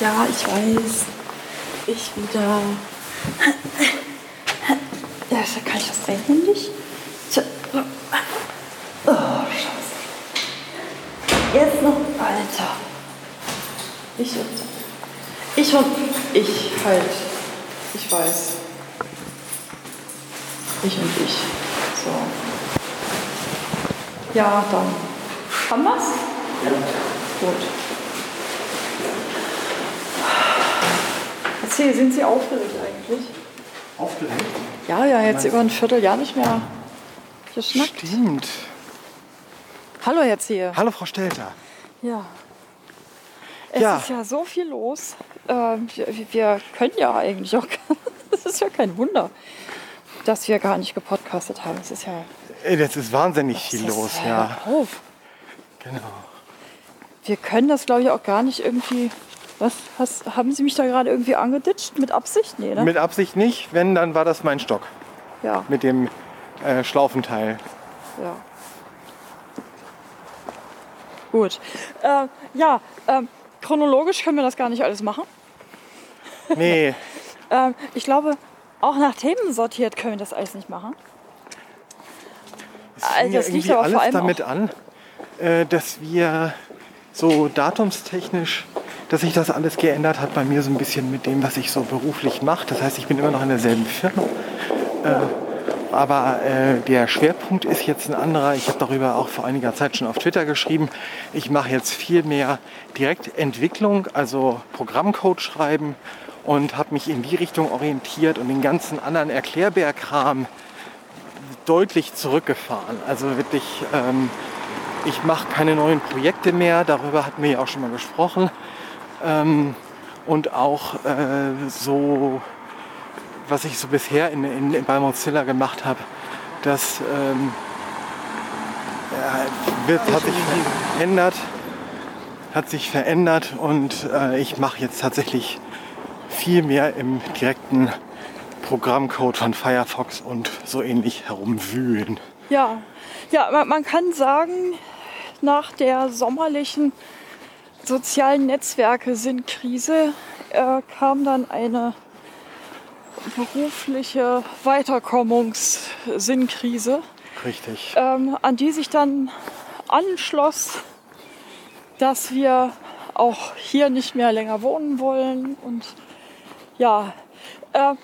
Ja, ich weiß. Ich wieder. Ja, kann ich das einhändig? Oh, Scheiße. Jetzt noch. Alter. Ich und. Ich und. Ich halt. Ich weiß. Ich und ich. So. Ja, dann. Haben wir's? Ja. Gut. Erzähl, sind Sie aufgeregt eigentlich? Aufgeregt? Ja, ja, jetzt über ein Vierteljahr nicht mehr geschnackt. Stimmt. Hallo, Herr Zehe. Hallo, Frau Stelter. Ja. Es Ja. ist ja so viel los. Ähm, wir, können ja eigentlich auch. Es ist ja kein Wunder, dass wir gar nicht gepodcastet haben. Es ist ja. Das ist wahnsinnig viel ist- los, ja. Auf. Genau. Wir können das, glaube ich, auch gar nicht irgendwie. Was? Hast, haben Sie mich da gerade irgendwie angeditscht? Mit Absicht? Nee, ne? Mit Absicht nicht, wenn, dann war das mein Stock ja, mit dem äh, Schlaufenteil. ja. Gut. Äh, ja, ähm, chronologisch können wir das gar nicht alles machen. Nee, Ähm, ich glaube, auch nach Themen sortiert können wir das alles nicht machen. es Also das liegt aber vor alles allem damit an, äh, dass wir so datumstechnisch, dass sich das alles geändert hat bei mir so ein bisschen mit dem, was ich so beruflich mache. Das heißt, ich bin immer noch in derselben Firma. Äh, aber äh, der Schwerpunkt ist jetzt ein anderer. Ich habe darüber auch vor einiger Zeit schon auf Twitter geschrieben. Ich mache jetzt viel mehr Direktentwicklung, also Programmcode schreiben und habe mich in die Richtung orientiert und den ganzen anderen Erklärbärkram deutlich zurückgefahren. Also wirklich, ähm, ich mache keine neuen Projekte mehr, darüber hatten wir ja auch schon mal gesprochen. Ähm, und auch äh, so, was ich so bisher in, in, bei Mozilla gemacht habe, das ähm, ja, hat sich verändert, hat sich verändert und äh, ich mache jetzt tatsächlich viel mehr im direkten Programmcode von Firefox und so ähnlich herumwühlen. Ja, ja man, man kann sagen, nach der sommerlichen sozialen Netzwerke sind Krise äh, kam dann eine berufliche Weiterkommungssinkrise, Richtig. ähm, an die sich dann anschloss, dass wir auch hier nicht mehr länger wohnen wollen und ja, äh, äh,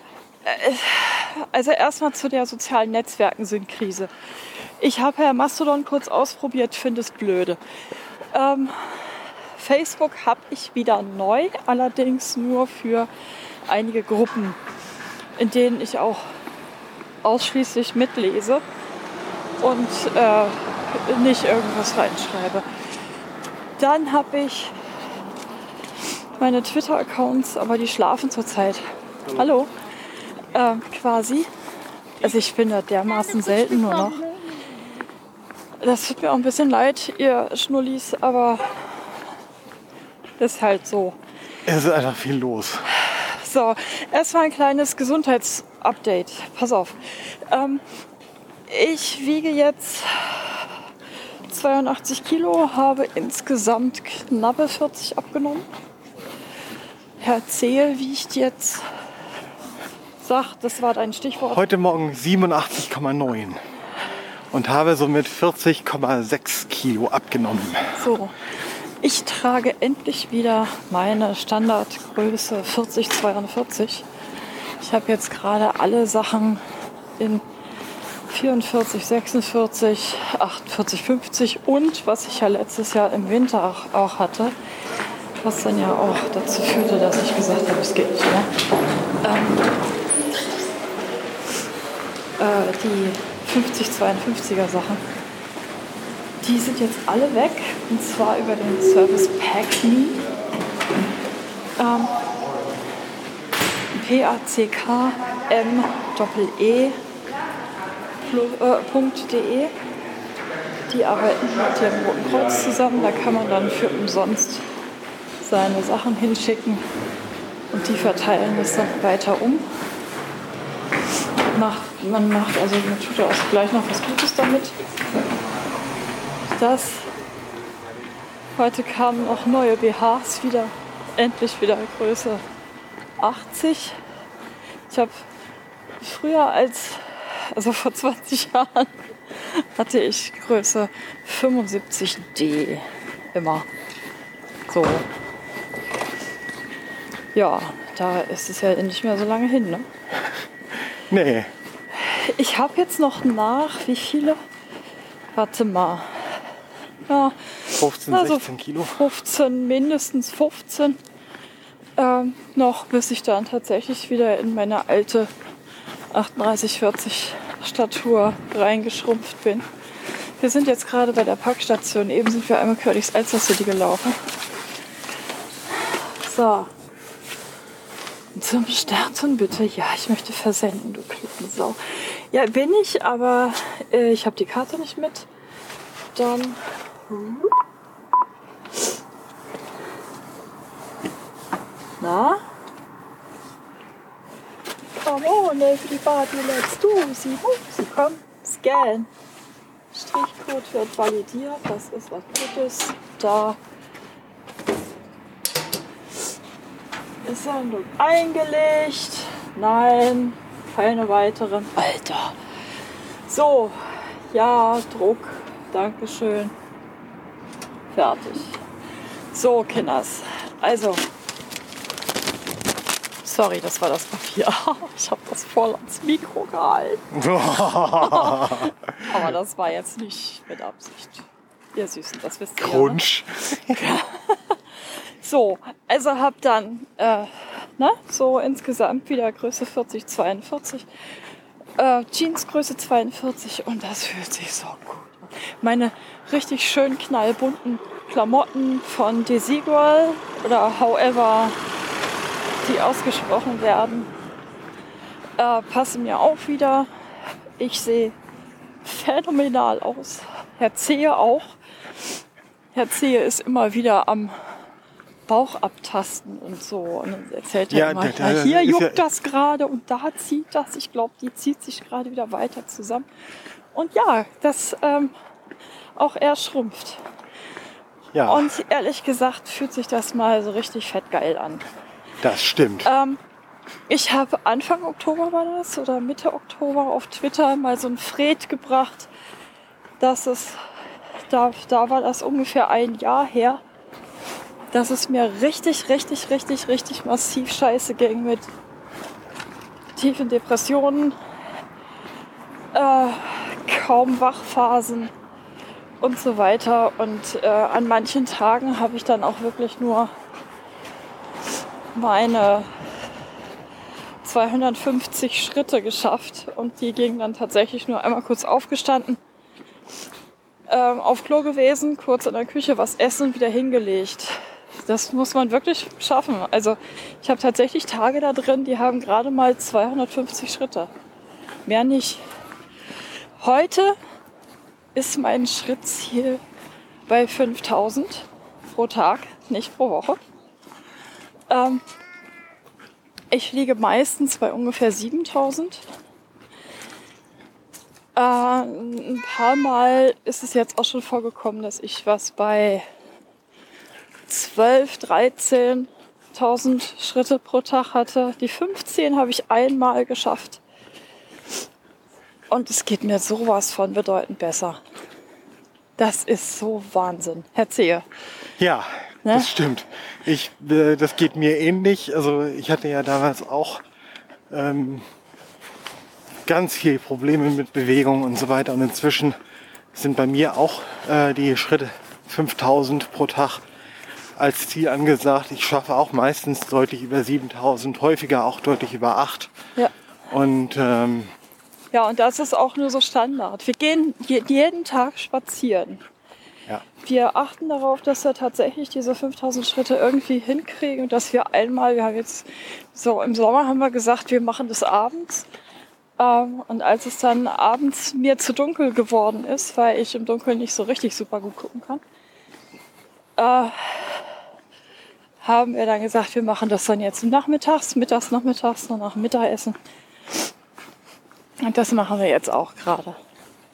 also erstmal zu der sozialen Netzwerken sind Krise. Ich habe ja Mastodon kurz ausprobiert, finde es blöde. Ähm, Facebook habe ich wieder neu, allerdings nur für einige Gruppen, in denen ich auch ausschließlich mitlese und äh, nicht irgendwas reinschreibe. Dann habe ich meine Twitter-Accounts, aber die schlafen zurzeit. Hallo. Äh, quasi. Also ich bin da dermaßen selten nur noch. Das tut mir auch ein bisschen leid, ihr Schnullis, aber ist halt so. Es ist einfach viel los. So, erstmal ein kleines Gesundheitsupdate. Pass auf. Ähm, ich wiege jetzt 82 Kilo, habe insgesamt knappe 40 abgenommen. Herr Zehl wiegt jetzt, sag, das war dein Stichwort. Heute Morgen 87,9 und habe somit 40,6 Kilo abgenommen. So, ich trage endlich wieder meine Standardgröße 4042. Ich habe jetzt gerade alle Sachen in 44, 46, 48, 50 und was ich ja letztes Jahr im Winter auch, auch hatte, was dann ja auch dazu führte, dass ich gesagt habe, es geht nicht mehr. Ähm, äh, die 50, 52er Sachen. Die sind jetzt alle weg und zwar über den Service Pack Me. Ähm, P-A-C-K-M-E-E .de. Die arbeiten mit dem Roten Kreuz zusammen. Da kann man dann für umsonst seine Sachen hinschicken und die verteilen das dann weiter um. Macht, man macht also man tut ja auch gleich noch was Gutes damit. Das heute kamen auch neue BHs wieder endlich wieder Größe 80. Ich habe früher als, also vor 20 Jahren, hatte ich Größe 75D immer. So. Ja, da ist es ja nicht mehr so lange hin. Ne? Nee. Ich habe jetzt noch nach, wie viele? Warte mal. Ja, 15, Also- 16 Kilo. 15, mindestens 15 ähm, noch, bis ich dann tatsächlich wieder in meine alte 38, 40 Statur reingeschrumpft bin. Wir sind jetzt gerade bei der Parkstation. Eben sind wir einmal quer durchs Alster City gelaufen. So. Zum Starten bitte. Ja, ich möchte versenden, du Klippensau. Ja, bin ich, aber äh, ich habe die Karte nicht mit. Dann Na? Come on, everybody, let's do sie. Sie komm, scan. Strichcode wird validiert, das ist was Gutes. Da ist Sendung eingelegt. Nein, keine weiteren. Alter. So, ja, Druck. Dankeschön. Fertig. So, Kinders. Also, sorry, das war das Papier. Ich habe das voll ans Mikro gehalten. Aber das war jetzt nicht mit Absicht. Ihr Süßen, das wisst ihr. ja, ne? So, also hab dann äh, ne, so insgesamt wieder Größe 40, 42. Äh, Jeans Größe 42 und das fühlt sich so gut. Meine richtig schön knallbunten Klamotten von Desigual oder however die ausgesprochen werden, äh, passen mir auch wieder. Ich sehe phänomenal aus. Herr Zehe auch. Herr Zehe ist immer wieder am Bauch abtasten und so. Und dann erzählt er Ja, immer, da- da hier juckt ja- das gerade und da zieht das. Ich glaube, die zieht sich gerade wieder weiter zusammen. Und ja, das ähm, auch er schrumpft. Ja, Und ehrlich gesagt fühlt sich das mal so richtig fettgeil an. das stimmt. Ähm, ich habe Anfang Oktober war das oder Mitte Oktober auf Twitter mal so ein Fred gebracht, dass es, da, da war das ungefähr ein Jahr her, dass es mir richtig, richtig, richtig, richtig massiv scheiße ging mit tiefen Depressionen, äh, kaum Wachphasen und so weiter. Und äh, an manchen Tagen habe ich dann auch wirklich nur meine 250 Schritte geschafft und die gingen dann tatsächlich nur einmal kurz aufgestanden, ähm, auf Klo gewesen, kurz in der Küche was essen und wieder hingelegt. Das muss man wirklich schaffen. Also ich habe tatsächlich Tage da drin, die haben gerade mal 250 Schritte. Mehr nicht. Heute ist mein Schrittziel bei 5000 pro Tag, nicht pro Woche. Ähm, ich liege meistens bei ungefähr 7000. Äh, ein paar Mal ist es jetzt auch schon vorgekommen, dass ich was bei 12, 13.000 Schritte pro Tag hatte. Die 15 habe ich einmal geschafft. Und es geht mir sowas von bedeutend besser. Das ist so Wahnsinn. Herr Zehe. Ja, Ne? das stimmt. Ich, äh, das geht mir ähnlich. Also ich hatte ja damals auch ähm, ganz viele Probleme mit Bewegung und so weiter. Und inzwischen sind bei mir auch äh, die Schritte 5000 pro Tag als Ziel angesagt. Ich schaffe auch meistens deutlich über 7000, häufiger auch deutlich über 8. Ja. Und ähm, Ja, und das ist auch nur so Standard. Wir gehen je- jeden Tag spazieren. ja, Wir achten darauf, dass wir tatsächlich diese 5000 Schritte irgendwie hinkriegen und dass wir einmal, wir haben jetzt so im Sommer haben wir gesagt, wir machen das abends. Ähm, und als es dann abends mir zu dunkel geworden ist, weil ich im Dunkeln nicht so richtig super gut gucken kann, äh, haben wir dann gesagt, wir machen das dann jetzt nachmittags, mittags, nachmittags, noch nach Mittagessen. Und das machen wir jetzt auch gerade.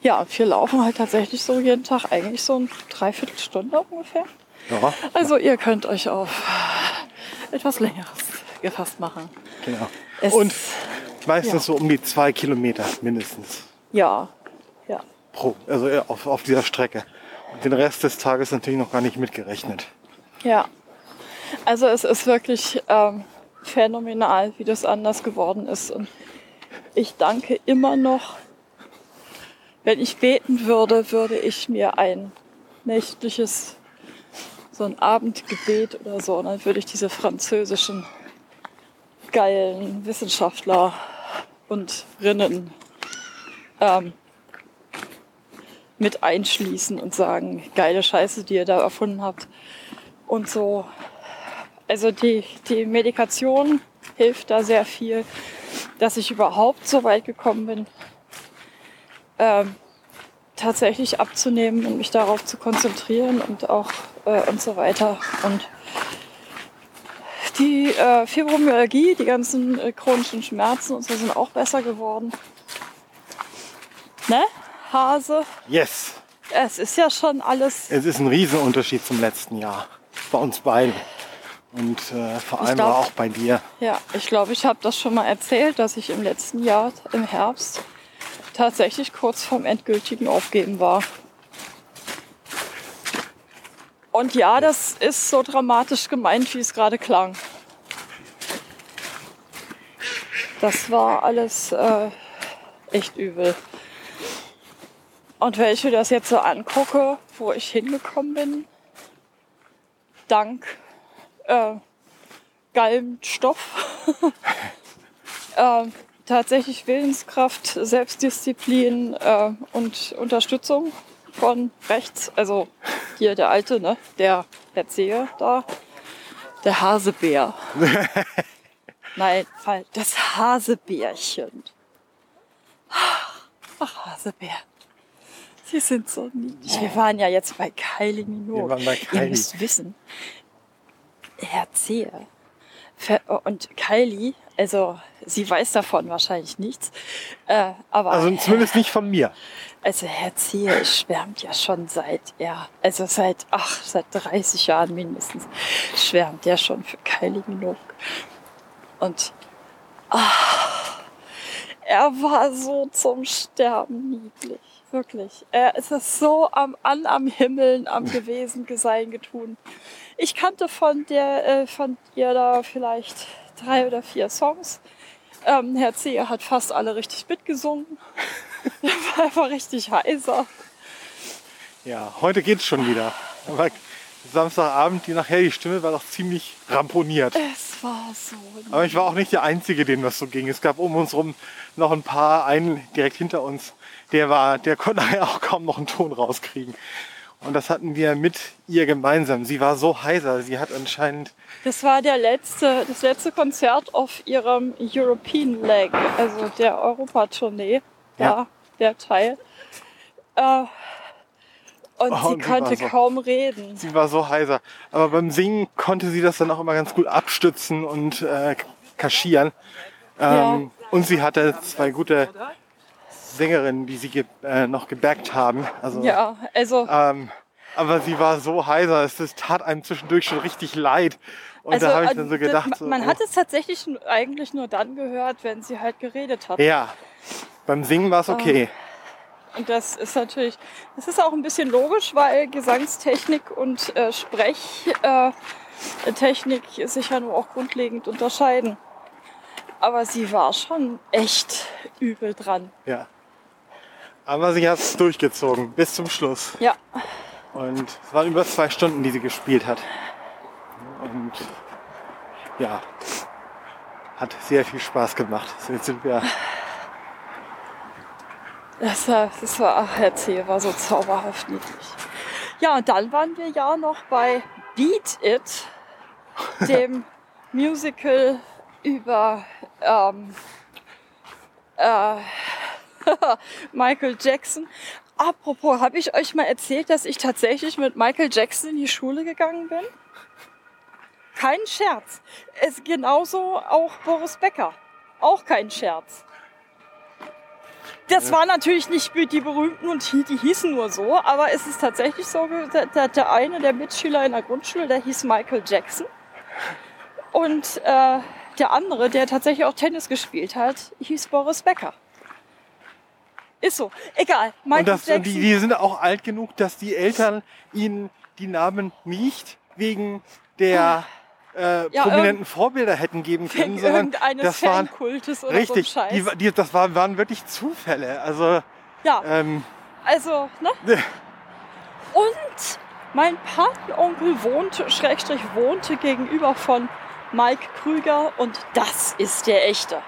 Ja, und wir laufen halt tatsächlich so jeden Tag eigentlich so eine Dreiviertelstunde ungefähr. ja, Also ihr könnt euch auf etwas längeres gefasst machen. Genau. Es- Und meistens ja. so um die zwei Kilometer mindestens Ja, ja. pro, also auf, auf dieser Strecke. Und den Rest des Tages natürlich noch gar nicht mitgerechnet. Ja. Also es ist wirklich ähm, phänomenal, wie das anders geworden ist. Und ich danke immer noch. Wenn ich beten würde, würde ich mir ein nächtliches, so ein Abendgebet oder so, und dann würde ich diese französischen geilen Wissenschaftler und Rinnen ähm, mit einschließen und sagen, geile Scheiße, die ihr da erfunden habt. Und so, also die, die Medikation hilft da sehr viel, dass ich überhaupt so weit gekommen bin, ähm, tatsächlich abzunehmen und mich darauf zu konzentrieren und auch äh, und so weiter. Und die äh, Fibromyalgie, die ganzen äh, chronischen Schmerzen und so sind auch besser geworden. Ne? Hase, Yes! es ist ja schon alles. Es ist ein Riesenunterschied zum letzten Jahr. Bei uns beiden. Und äh, vor allem glaub- aber auch bei dir. Ja, ich glaube, ich habe das schon mal erzählt, dass ich im letzten Jahr im Herbst tatsächlich kurz vorm endgültigen Aufgeben war. Und ja, das ist so dramatisch gemeint, wie es gerade klang. Das war alles äh, echt übel. Und wenn ich mir das jetzt so angucke, wo ich hingekommen bin, dank äh, geilem Stoff, äh, tatsächlich Willenskraft, Selbstdisziplin äh, und Unterstützung von rechts. Also hier der Alte, ne? der Erzähler da, der Hasebär. Nein, das Hasebärchen. Ach, Hasebär. Sie sind so niedlich. Wir waren ja jetzt bei Kylie Minogue. Wir waren bei Ihr Kylie. müsst wissen, Herzehe. Ver- Und Kylie, also sie weiß davon wahrscheinlich nichts, äh, aber Also zumindest nicht von mir. also Herr Zehe schwärmt ja schon seit, ja, also seit, ach, seit 30 Jahren mindestens, schwärmt er schon für Kylie Minogue. Und ah, er war so zum Sterben niedlich. Wirklich. Er ist es so am, an am Himmeln, am gewesen, gesein, getun. Ich kannte von der, äh, von ihr da vielleicht drei oder vier Songs. Ähm, Herr Zehe hat fast alle richtig mitgesungen. Er war einfach richtig heiser. Ja, heute geht's schon wieder. Aber Samstagabend, die nachher, die Stimme war doch ziemlich ramponiert. Es war so. Aber ich war auch nicht der Einzige, dem das so ging. Es gab um uns rum noch ein paar, einen direkt hinter uns, der war, der konnte nachher auch kaum noch einen Ton rauskriegen. Und das hatten wir mit ihr gemeinsam. Sie war so heiser. Sie hat anscheinend, Das war der letzte, das letzte Konzert auf ihrem European Leg, also der Europatournee, Ja. ja. der Teil. Äh, und Oh, sie und sie konnte so- kaum reden. sie war so heiser. Aber beim Singen konnte sie das dann auch immer ganz gut abstützen und äh, kaschieren. Ähm, Und sie hatte zwei gute Sängerinnen, die sie ge äh, noch gebackt haben. Also, Ja, also, Ähm, aber sie war so heiser, es es tat einem zwischendurch schon richtig leid. Und also da habe ich äh, dann so das- gedacht, man, so, oh. hat es tatsächlich eigentlich nur dann gehört, wenn sie halt geredet hat. ja, beim Singen war es okay. Und das ist natürlich, das ist auch ein bisschen logisch, weil Gesangstechnik und äh, Sprechtechnik äh, sich ja nur auch grundlegend unterscheiden. Aber sie war schon echt übel dran. Ja. Aber sie hat es durchgezogen bis zum Schluss. Ja, Und es waren über zwei Stunden, die sie gespielt hat. Und ja, hat sehr viel Spaß gemacht. Jetzt sind wir, das war, das war ach, erzähl, war so zauberhaft niedlich. Ja, und dann waren wir ja noch bei Beat It, dem Musical über ähm, äh, Michael Jackson. Apropos, habe ich euch mal erzählt, dass ich tatsächlich mit Michael Jackson in die Schule gegangen bin? Kein Scherz. Es genauso auch Boris Becker. Auch kein Scherz. Das war natürlich nicht die berühmten und die, die hießen nur so, aber es ist tatsächlich so, der, der, eine der Mitschüler in der Grundschule, der hieß Michael Jackson. Und äh, der andere, der tatsächlich auch Tennis gespielt hat, hieß Boris Becker. Ist so. Egal. Michael Und, das, und die, Jackson. die sind auch alt genug, dass die Eltern ihnen die Namen nicht wegen der äh, Ja, prominenten Vorbilder hätten geben können, sondern irgendeines das waren richtig, so die, die, das waren, waren wirklich Zufälle. Also ja, ähm, also, ne? Und mein Patenonkel wohnte, Schrägstrich wohnte gegenüber von Mike Krüger und das ist der echte.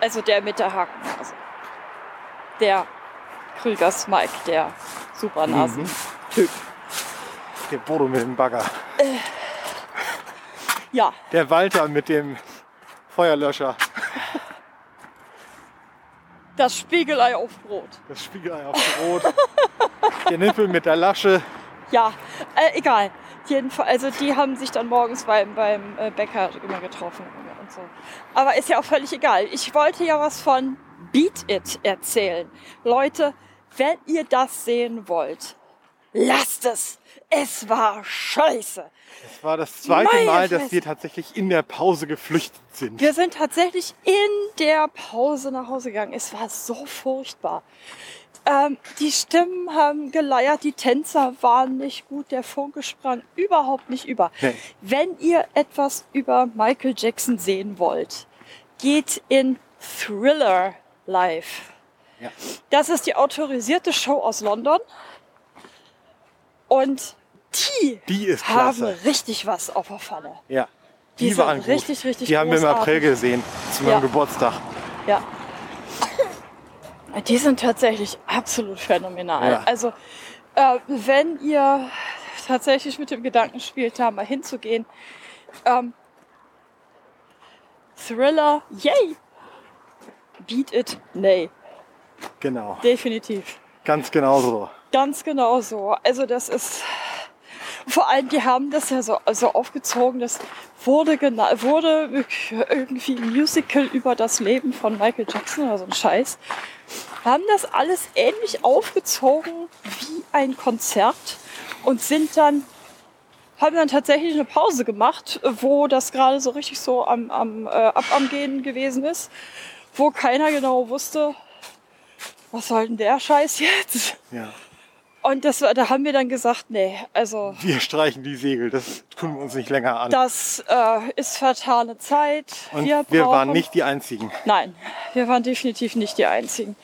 Also der mit der Hakennase. Der Krügers Mike, der Supernasen-Typ. der Bodo mit dem Bagger, Ja, der Walter mit dem Feuerlöscher, das Spiegelei auf Brot. das Spiegelei auf Brot, der Nippel mit der Lasche. Ja, äh, egal. Jedenfalls, also die haben sich dann morgens beim, beim äh, Bäcker immer getroffen und so. Aber ist ja auch völlig egal. Ich wollte ja was von Beat It erzählen. Leute, wenn ihr das sehen wollt, lasst es. Es war scheiße. Es war das zweite Meine Mal, dass Fresse. wir tatsächlich in der Pause geflüchtet sind. Wir sind tatsächlich in der Pause nach Hause gegangen. Es war so furchtbar. Ähm, die Stimmen haben geleiert, die Tänzer waren nicht gut, der Funke sprang überhaupt nicht über. Nee. Wenn ihr etwas über Michael Jackson sehen wollt, geht in Thriller live. Ja. Das ist die autorisierte Show aus London. Und die, Die ist haben richtig was auf der Pfanne. Ja. Die Die, sind waren gut. richtig, richtig Die haben wir im großartig. April gesehen, zu meinem Ja. Geburtstag. Ja. Die sind tatsächlich absolut phänomenal. Ja. Also, äh, wenn ihr tatsächlich mit dem Gedanken spielt, da mal hinzugehen, ähm, Thriller, yay! Beat it, nee, Genau. definitiv. Ganz genau so. Ganz genau so. Also das ist vor allem, die haben das ja so, so aufgezogen, das wurde, gena- wurde irgendwie ein Musical über das Leben von Michael Jackson oder so ein Scheiß. Haben das alles ähnlich aufgezogen wie ein Konzert und sind dann, haben dann tatsächlich eine Pause gemacht, wo das gerade so richtig so am, am, äh, ab am Gehen gewesen ist, wo keiner genau wusste, was soll denn der Scheiß jetzt? Ja. Und das, da haben wir dann gesagt, nee, also Wir streichen die Segel, das tun wir uns nicht länger an. das äh, ist vertane Zeit. Und wir, wir, brauchen, waren nicht die Einzigen. Nein, wir waren definitiv nicht die Einzigen.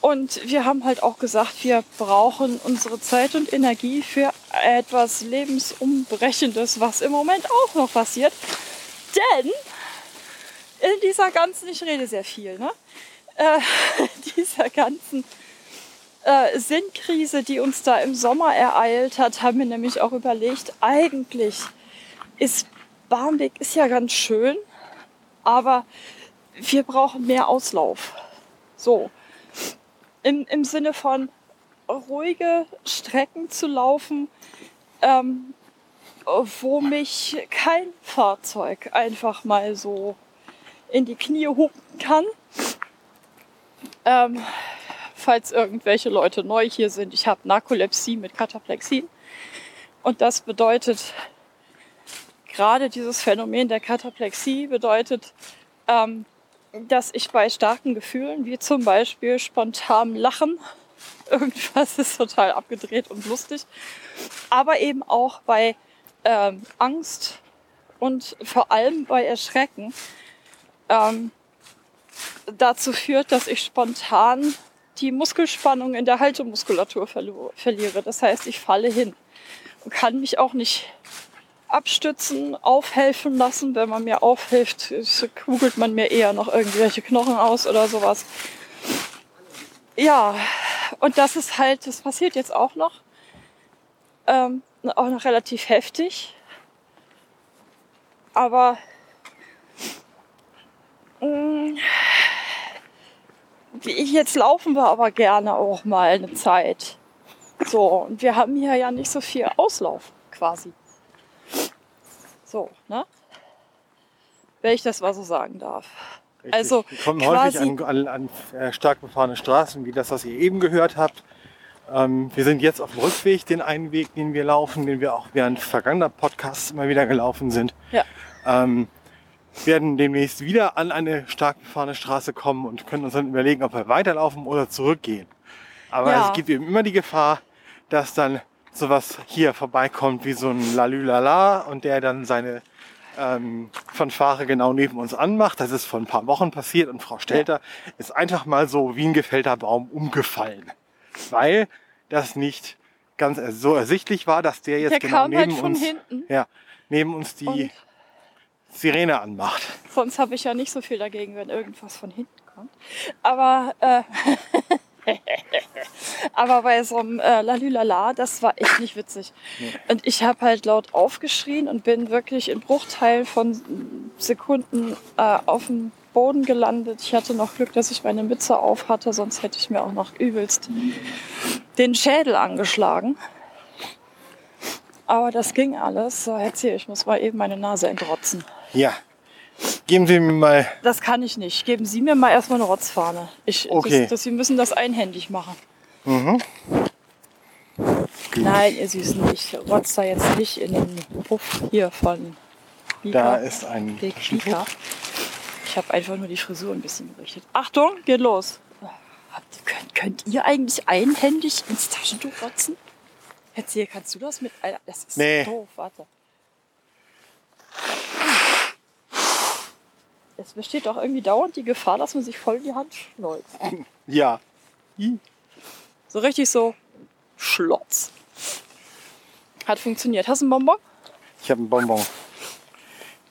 Und wir haben halt auch gesagt, wir brauchen unsere Zeit und Energie für etwas Lebensumbrechendes, was im Moment auch noch passiert. Denn in dieser ganzen, ich rede sehr viel, ne? Äh, dieser ganzen äh, Sinnkrise, die uns da im Sommer ereilt hat, haben wir nämlich auch überlegt, eigentlich ist Barmbek ist ja ganz schön, aber wir brauchen mehr Auslauf. So. Im, im Sinne von ruhige Strecken zu laufen, ähm, wo mich kein Fahrzeug einfach mal so in die Knie hupen kann. Ähm, falls irgendwelche Leute neu hier sind, ich habe Narkolepsie mit Kataplexin. Und das bedeutet, gerade dieses Phänomen der Kataplexie bedeutet, ähm, dass ich bei starken Gefühlen, wie zum Beispiel spontan Lachen, irgendwas ist total abgedreht und lustig, aber eben auch bei ähm, Angst und vor allem bei Erschrecken ähm, dazu führt, dass ich spontan die Muskelspannung in der Haltemuskulatur verliere. Das heißt, ich falle hin und kann mich auch nicht abstützen, aufhelfen lassen. Wenn man mir aufhilft, kugelt man mir eher noch irgendwelche Knochen aus oder sowas. Ja, und das ist halt, das passiert jetzt auch noch. Ähm, auch noch relativ heftig. Aber mh, wie- jetzt laufen wir aber gerne auch mal eine Zeit. So, und wir haben hier ja nicht so viel Auslauf quasi. So, ne? Wenn ich das mal so sagen darf. Richtig. Also wir kommen häufig an, an, an äh, stark befahrene Straßen, wie das, was ihr eben gehört habt. Ähm, wir sind jetzt auf dem Rückweg, den einen Weg, den wir laufen, den wir auch während vergangener Podcasts immer wieder gelaufen sind. Ja. Ähm, werden demnächst wieder an eine stark befahrene Straße kommen und können uns dann überlegen, ob wir weiterlaufen oder zurückgehen. Aber Ja. es gibt eben immer die Gefahr, dass dann sowas hier vorbeikommt wie so ein Lalülala und der dann seine ähm, Fanfare genau neben uns anmacht. Das ist vor ein paar Wochen passiert und Frau Stelter ist einfach mal so wie ein gefällter Baum umgefallen. Weil das nicht ganz so ersichtlich war, dass der jetzt Der genau kam neben halt von uns, hinten. ja, neben uns die Und Sirene anmacht. sonst habe ich ja nicht so viel dagegen, wenn irgendwas von hinten kommt. Aber, äh, aber bei so einem äh, Lalülala, das war echt nicht witzig. Und ich habe halt laut aufgeschrien und bin wirklich in Bruchteilen von Sekunden äh, auf dem Boden gelandet. Ich hatte noch Glück, dass ich meine Mütze auf hatte, sonst hätte ich mir auch noch übelst den Schädel angeschlagen. Aber das ging alles. So, erzähl, ich muss mal eben meine Nase entrotzen. Ja. Geben Sie mir mal. Das kann ich nicht. Geben Sie mir mal erstmal eine Rotzfahne. Ich, Okay. das, das, Sie müssen das einhändig machen. Nein, ihr Süßen, ich rotz da jetzt nicht in den Puff hier von Da Vika. ist ein. Vika. Ich habe einfach nur die Frisur ein bisschen gerichtet. Achtung, geht los. Habt- Könnt, könnt ihr eigentlich einhändig ins Taschentuch rotzen? Erzähl, kannst du das mit? Das ist Nee. doof, warte. Es besteht doch irgendwie dauernd die Gefahr, dass man sich voll in die Hand schneuzt. Ja. Ih. So richtig so Schlotz. Hat funktioniert. Hast du einen Bonbon? Ich habe einen Bonbon.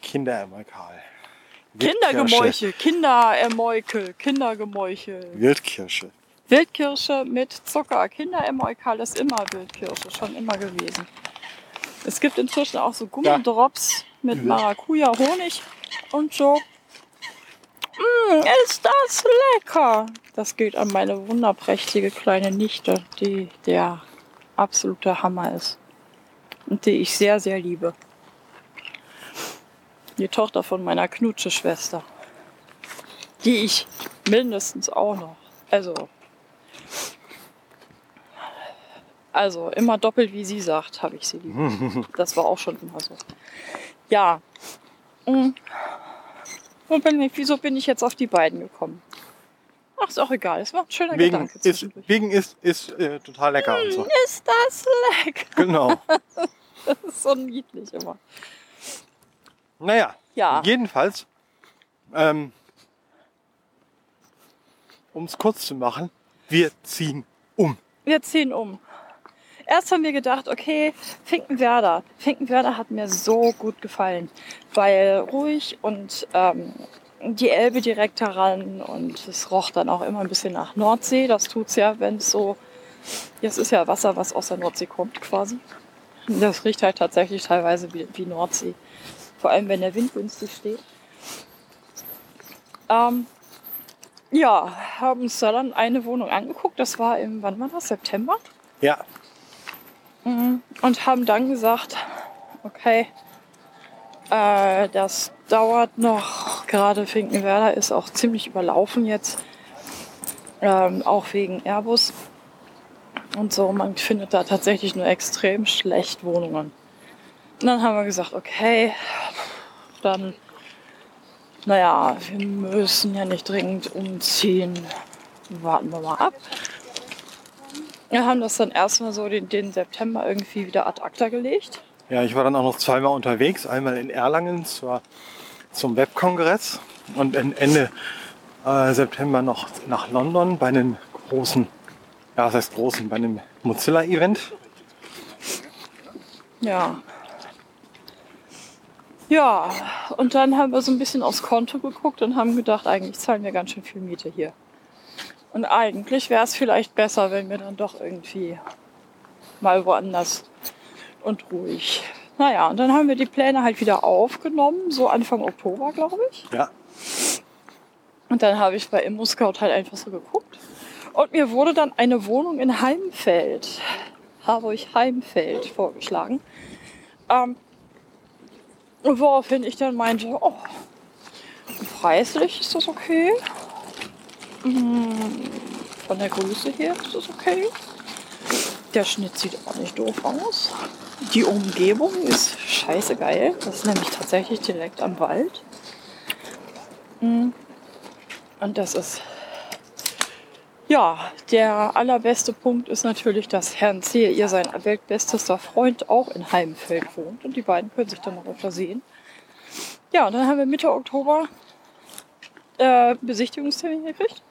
Kinderermalkal. Kindergemeuche, Kinderermäukel, Kindergemeuchel. Wildkirsche. Wildkirsche mit Zucker. Kinderermäukel ist immer Wildkirsche, schon immer gewesen. Es gibt inzwischen auch so Gummidrops mit Ja. Maracuja, Honig und so. Mm, ist das lecker! Das geht an meine wunderprächtige kleine Nichte, die der absolute Hammer ist. Und die ich sehr, sehr liebe. Die Tochter von meiner Knutsche-Schwester. Die ich mindestens auch noch. Also. Also, immer doppelt wie sie sagt, habe ich sie lieb. Das war auch schon immer so. Ja. Mm. Wo bin ich, wieso bin ich jetzt auf die beiden gekommen? Ach, ist auch egal. Es war ein schöner Wegen Gedanke ist, wegen ist, ist äh, total lecker und so. Ist das lecker? Genau. Das ist so niedlich immer. Naja, Ja. jedenfalls, ähm, um es kurz zu machen, wir ziehen um. Wir ziehen um. Erst haben wir gedacht, okay, Finkenwerder. Finkenwerder hat mir so gut gefallen, weil ruhig und ähm, die Elbe direkt heran und es roch dann auch immer ein bisschen nach Nordsee. Das tut's ja, wenn es so, das ist ja Wasser, was aus der Nordsee kommt quasi. Das riecht halt tatsächlich teilweise wie, wie Nordsee. Vor allem, wenn der Wind günstig steht. Ähm, ja, haben uns da dann eine Wohnung angeguckt. Das war im, wann war das? September? Ja. Und haben dann gesagt, okay, äh, das dauert noch. Gerade Finkenwerder ist auch ziemlich überlaufen jetzt. Ähm, auch wegen Airbus. Und so, man findet da tatsächlich nur extrem schlecht Wohnungen. Und dann haben wir gesagt, okay, dann, naja, wir müssen ja nicht dringend umziehen. Warten wir mal ab. Wir haben das dann erstmal so den, den September irgendwie wieder ad acta gelegt. ja, ich war dann auch noch zweimal unterwegs. Einmal in Erlangen zur, zum Webkongress und en- Ende äh, September noch nach London bei einem großen, ja, was heißt großen, bei einem Mozilla-Event. Ja. Ja, und dann haben wir so ein bisschen aufs Konto geguckt und haben gedacht, eigentlich zahlen wir ganz schön viel Miete hier. Und eigentlich wäre es vielleicht besser, wenn wir dann doch irgendwie mal woanders und ruhig. Naja, und dann haben wir die Pläne halt wieder aufgenommen, so Anfang Oktober, glaube ich. Ja, Und dann habe ich bei ImmoScout halt einfach so geguckt. Und mir wurde dann eine Wohnung in Heimfeld, Harburg-Heimfeld vorgeschlagen. Ähm, woraufhin ich dann meinte, oh, preislich ist das okay. Mm, Von der Größe her ist das okay. Der Schnitt sieht auch nicht doof aus. Die Umgebung ist scheiße geil. Das ist nämlich tatsächlich direkt am Wald. Mm. Und das ist ja, der allerbeste Punkt ist natürlich, dass Herrn C., ihr sein weltbestester Freund, auch in Heimfeld wohnt. Und die beiden können sich dann noch versehen. Ja, und dann haben wir Mitte Oktober äh, Besichtigungstermin gekriegt.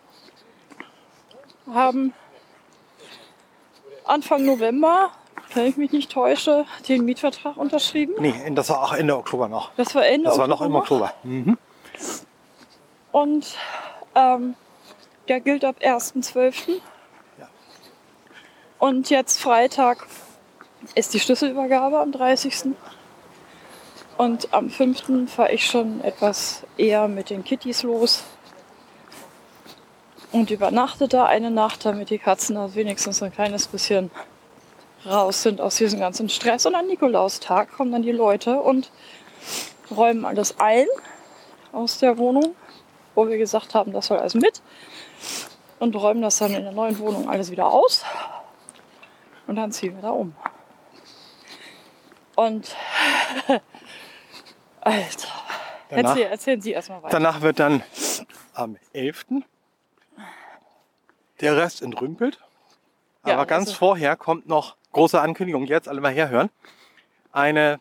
Haben Anfang November, wenn ich mich nicht täusche, den Mietvertrag unterschrieben. Nee, das war auch Ende Oktober noch. Das war Ende Das war Oktober. noch im Oktober. Mhm. Und ähm, der gilt ab 1.12. Ja. Und jetzt Freitag ist die Schlüsselübergabe am 30. Und am 5. fahre ich schon etwas eher mit den Kittys los. Und übernachte da eine Nacht, damit die Katzen da wenigstens ein kleines bisschen raus sind aus diesem ganzen Stress. Und am Nikolaustag kommen dann die Leute und räumen alles ein aus der Wohnung, wo wir gesagt haben, das soll alles mit. Und räumen das dann in der neuen Wohnung alles wieder aus. Und dann ziehen wir da um. Und Alter. Danach- Erzähl, erzählen Sie erstmal weiter. Danach wird dann am 11. der Rest entrümpelt. Ja, Aber ganz also- vorher kommt noch große Ankündigung, jetzt alle mal herhören. Eine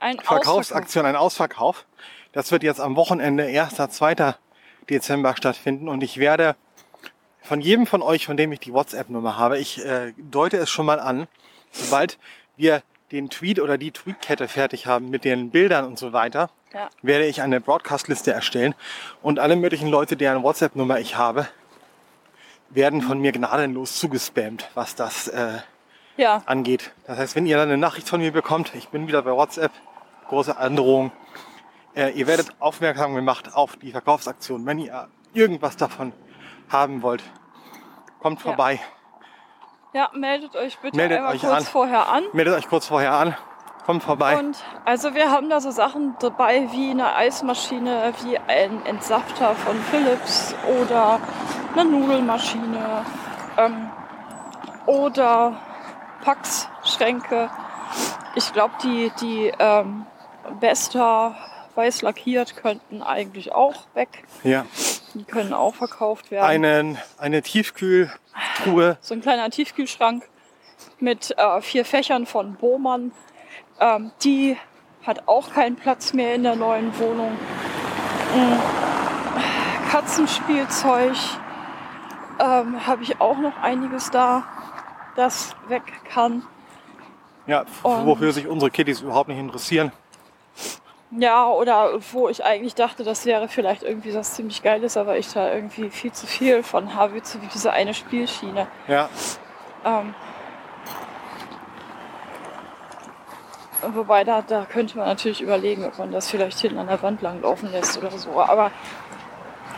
Ein Ausverkauf. Verkaufsaktion, ein Ausverkauf. Das wird jetzt am Wochenende 1. 2. Dezember stattfinden und ich werde von jedem von euch, von dem ich die WhatsApp-Nummer habe, ich äh, deute es schon mal an, sobald wir den Tweet oder die Tweetkette fertig haben mit den Bildern und so weiter, Ja. werde ich eine Broadcast-Liste erstellen und alle möglichen Leute, deren WhatsApp-Nummer ich habe, werden von mir gnadenlos zugespammt, was das äh, Ja, angeht. Das heißt, wenn ihr dann eine Nachricht von mir bekommt, ich bin wieder bei WhatsApp, große Androhung, äh, ihr werdet aufmerksam gemacht auf die Verkaufsaktion. Wenn ihr irgendwas davon haben wollt, kommt Ja. vorbei, ja, meldet euch bitte Meldet einmal kurz an. vorher an. meldet euch kurz vorher an, kommt vorbei. Und also wir haben da so Sachen dabei wie eine Eismaschine, wie ein Entsafter von Philips oder eine Nudelmaschine ähm, oder Packschränke. Ich glaube, die, die ähm, Besta weiß lackiert könnten eigentlich auch weg. ja. Die können auch verkauft werden. Einen, eine Tiefkühltruhe, so ein kleiner Tiefkühlschrank mit äh, vier Fächern von Bohmann. Ähm, die hat auch keinen Platz mehr in der neuen Wohnung. Mm. Katzenspielzeug ähm, habe ich auch noch einiges da, das weg kann. ja, Und- wofür sich unsere Kittys überhaupt nicht interessieren. Ja, oder wo ich eigentlich dachte, das wäre vielleicht irgendwie was ziemlich Geiles, aber ich da irgendwie viel zu viel von habe, wie diese eine Spielschiene. Ja, Ähm, wobei, da, da könnte man natürlich überlegen, ob man das vielleicht hinten an der Wand lang laufen lässt oder so. Aber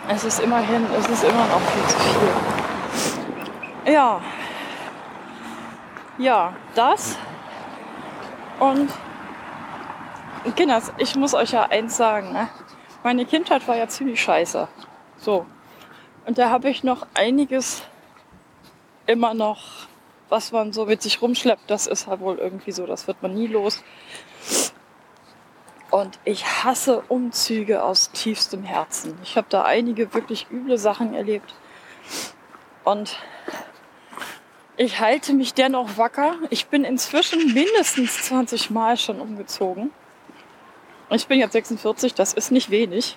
es ist immerhin, es ist immer noch viel zu viel. Ja. Ja, das. Und Kinders, ich muss euch ja eins sagen. Ne? Meine Kindheit war ja ziemlich scheiße. So. Und da habe ich noch einiges immer noch, was man so mit sich rumschleppt, das ist halt wohl irgendwie so, das wird man nie los. Und ich hasse Umzüge aus tiefstem Herzen. Ich habe da einige wirklich üble Sachen erlebt. Und ich halte mich dennoch wacker. Ich bin inzwischen mindestens 20 Mal schon umgezogen. Ich bin jetzt 46, das ist nicht wenig.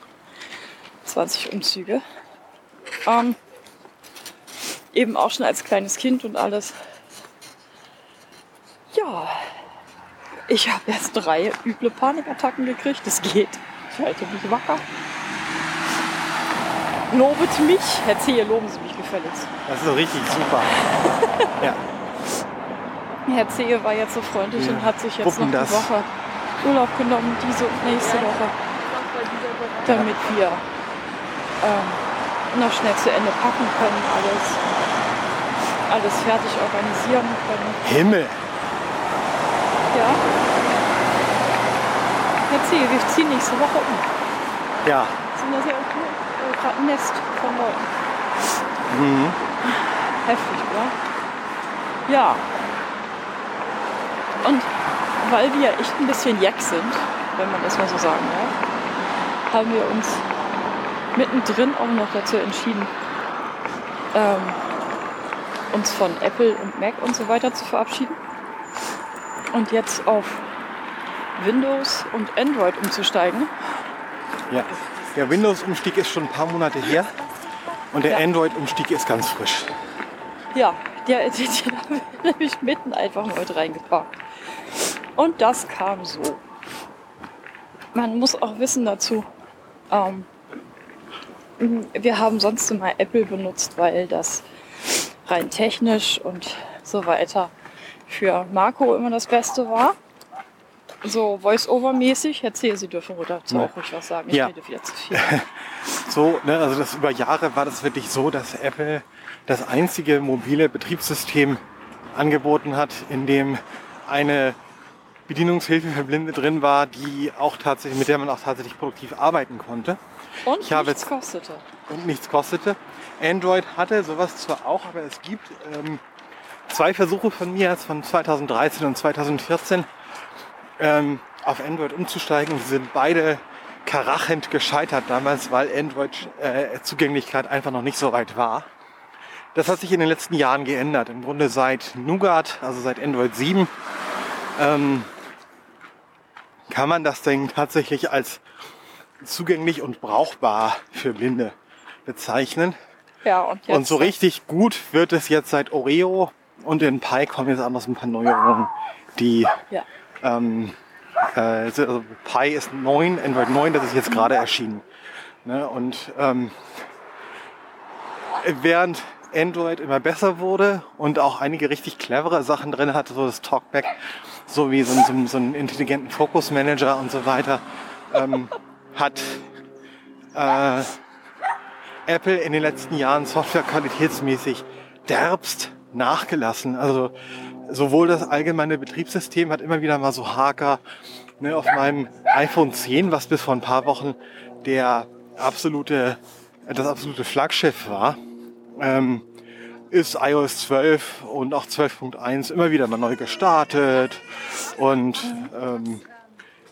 20 Umzüge. Ähm, eben auch schon als kleines Kind und alles. Ja, ich habe erst drei üble Panikattacken gekriegt. Das geht. Ich halte mich wacker. Lobet mich. Herr Zehe, loben Sie mich gefälligst. das ist so richtig super. ja. Herr Zehe war jetzt so freundlich Ja. und hat sich jetzt Wuppen noch eine das. Woche Urlaub genommen, diese und nächste Woche, damit wir ähm, noch schnell zu Ende packen können, alles, alles fertig organisieren können. Himmel. Ja. Herr Zehe, wir ziehen nächste Woche um. Ja. sind das ja auch äh, gerade ein Nest von Leuten. Mhm. Heftig, oder? Ja. Und weil wir echt ein bisschen jack sind, wenn man das mal so sagen darf, haben wir uns mittendrin auch noch dazu entschieden, ähm, uns von Apple und Mac und so weiter zu verabschieden und jetzt auf Windows und Android umzusteigen. Ja, der Windows-Umstieg ist schon ein paar Monate her und der Ja. Android-Umstieg ist ganz frisch. Ja, der, den wir nämlich mitten einfach heute reingepackt. Und das kam so. Man muss auch wissen dazu, ähm, wir haben sonst immer Apple benutzt, weil das rein technisch und so weiter für Marco immer das Beste war. So Voice-Over-mäßig. Erzähl, Sie dürfen dazu Ja. auch ruhig was sagen. Ich Ja. rede wieder zu viel. So, ne, also das über Jahre war das wirklich so, dass Apple das einzige mobile Betriebssystem angeboten hat, in dem eine Bedienungshilfe für Blinde drin war, die auch tatsächlich, mit der man auch tatsächlich produktiv arbeiten konnte Und Ich habe nichts kostete. und nichts kostete. Android hatte sowas zwar auch, aber es gibt ähm, zwei Versuche von mir, von 2013 und 2014, ähm, auf Android umzusteigen. Die sind beide karachend gescheitert damals, weil Android-Zugänglichkeit einfach noch nicht so weit war. Das hat sich in den letzten Jahren geändert. Im Grunde seit Nougat, also seit Android 7, ähm, kann man das Ding tatsächlich als zugänglich und brauchbar für Blinde bezeichnen. Ja, und jetzt Und so richtig gut wird es jetzt seit Oreo und in Pi kommen jetzt auch noch so ein paar Neuerungen, die Ja. ähm, äh, also Pi ist 9, Android 9, das ist jetzt gerade erschienen. Ne? Und ähm, während Android immer besser wurde und auch einige richtig clevere Sachen drin hatte, so das Talkback, so wie so, so, so einen intelligenten Focus Manager und so weiter, ähm, hat äh, Apple in den letzten Jahren softwarequalitätsmäßig derbst nachgelassen. Also sowohl das allgemeine Betriebssystem hat immer wieder mal so Haker. Ne, auf meinem iPhone 10, was bis vor ein paar Wochen der absolute, das absolute Flaggschiff war, ähm, ist iOS 12 und auch 12.1 immer wieder mal neu gestartet und ähm,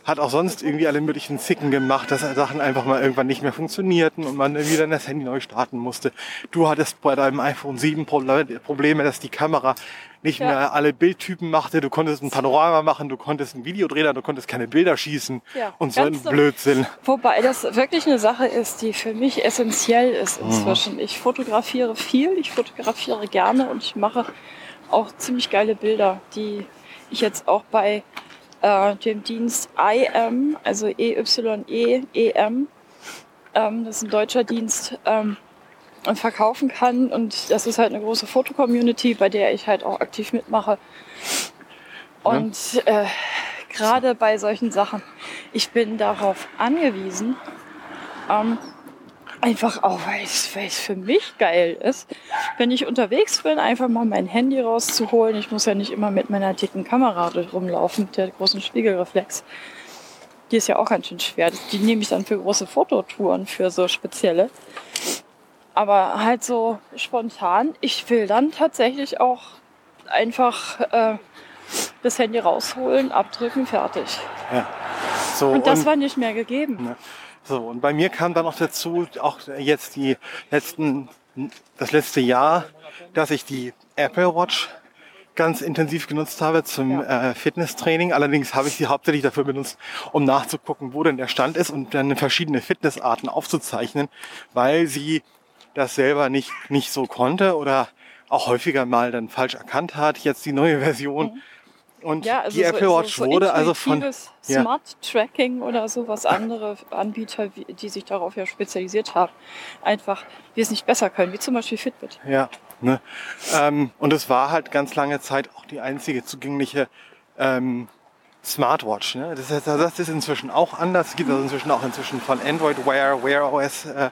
hat auch sonst irgendwie alle möglichen Zicken gemacht, dass Sachen einfach mal irgendwann nicht mehr funktionierten und man wieder das Handy neu starten musste. Du hattest bei deinem iPhone 7 Proble- Probleme, dass die Kamera nicht Ja. mehr alle Bildtypen machte. Du konntest ein Panorama machen, du konntest ein Video drehen, du konntest keine Bilder schießen Ja, und so ein ganz so. Blödsinn. Wobei das wirklich eine Sache ist, die für mich essentiell ist Mhm. inzwischen. Ich fotografiere viel, ich fotografiere gerne und ich mache auch ziemlich geile Bilder, die ich jetzt auch bei äh, dem Dienst IM, also EYE-EM, ähm, das ist ein deutscher Dienst, ähm, verkaufen kann. Und das ist halt eine große Fotocommunity, bei der ich halt auch aktiv mitmache. Und äh, gerade bei solchen Sachen, ich bin darauf angewiesen, ähm, einfach auch, weil es, für mich geil ist, wenn ich unterwegs bin, einfach mal mein Handy rauszuholen. Ich muss ja nicht immer mit meiner dicken Kamera rumlaufen, mit der großen Spiegelreflex. Die ist ja auch ganz schön schwer. Die nehme ich dann für große Fototouren, für so spezielle. Aber halt so spontan, ich will dann tatsächlich auch einfach äh, das Handy rausholen, abdrücken, fertig. So, Und das war nicht mehr gegeben. Ne. So, und bei mir kam dann noch dazu, auch jetzt die letzten, das letzte Jahr, dass ich die Apple Watch ganz intensiv genutzt habe zum äh, Fitnesstraining. Allerdings habe ich sie hauptsächlich dafür benutzt, um nachzugucken, wo denn der Stand ist und dann verschiedene Fitnessarten aufzuzeichnen, weil sie das selber nicht, nicht so konnte oder auch häufiger mal dann falsch erkannt hat. Jetzt die neue Version. Und Ja, also die Apple Watch so, so wurde also von... Ja. Smart Tracking oder so, was andere Anbieter, die sich darauf ja spezialisiert haben, einfach wesentlich besser können, wie zum Beispiel Fitbit. Ja, ne? ähm, und es war halt ganz lange Zeit auch die einzige zugängliche ähm, Smartwatch. Ne? Das, ist, das ist inzwischen auch anders. Es gibt also inzwischen auch inzwischen von Android Wear, Wear OS äh,